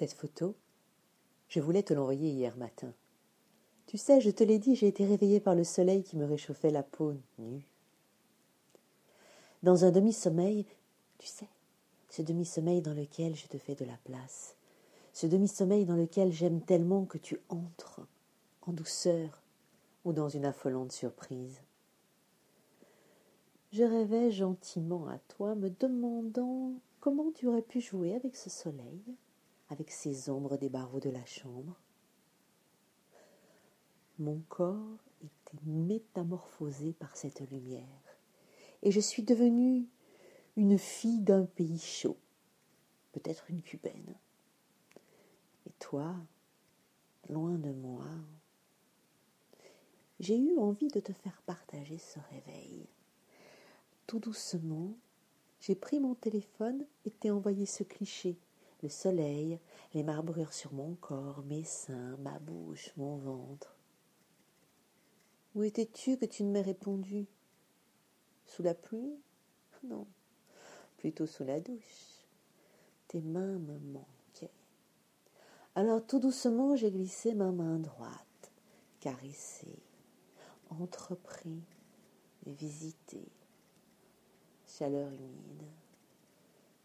Cette photo, je voulais te l'envoyer hier matin. Tu sais, je te l'ai dit, j'ai été réveillée par le soleil qui me réchauffait la peau nue. Dans un demi-sommeil, tu sais, ce demi-sommeil dans lequel je te fais de la place, ce demi-sommeil dans lequel j'aime tellement que tu entres, en douceur ou dans une affolante surprise. Je rêvais gentiment à toi, me demandant comment tu aurais pu jouer avec ce soleil, avec ces ombres des barreaux de la chambre. Mon corps était métamorphosé par cette lumière, et je suis devenue une fille d'un pays chaud, peut-être une cubaine. Et toi, loin de moi, j'ai eu envie de te faire partager ce réveil. Tout doucement, j'ai pris mon téléphone et t'ai envoyé ce cliché. Le soleil, les marbrures sur mon corps, mes seins, ma bouche, mon ventre. Où étais-tu que tu ne m'aies répondu? Sous la pluie? Non, plutôt sous la douche. Tes mains me manquaient. Alors tout doucement j'ai glissé ma main droite, caressé, entrepris, visité. Chaleur humide.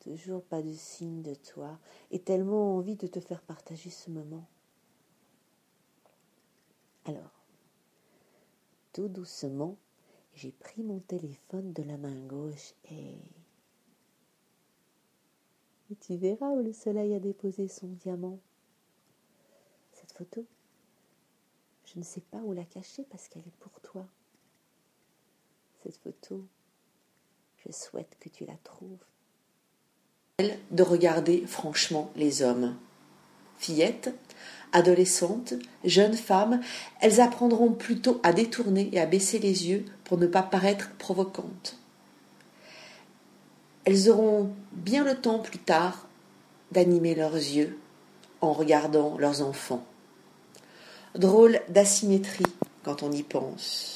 Toujours pas de signe de toi et tellement envie de te faire partager ce moment. Alors, tout doucement, j'ai pris mon téléphone de la main gauche et... Et tu verras où le soleil a déposé son diamant. Cette photo, je ne sais pas où la cacher parce qu'elle est pour toi. Cette photo, je souhaite que tu la trouves. De regarder franchement les hommes. Fillettes, adolescentes, jeunes femmes, elles apprendront plutôt à détourner et à baisser les yeux pour ne pas paraître provocantes. Elles auront bien le temps plus tard d'animer leurs yeux en regardant leurs enfants. Drôle d'asymétrie quand on y pense.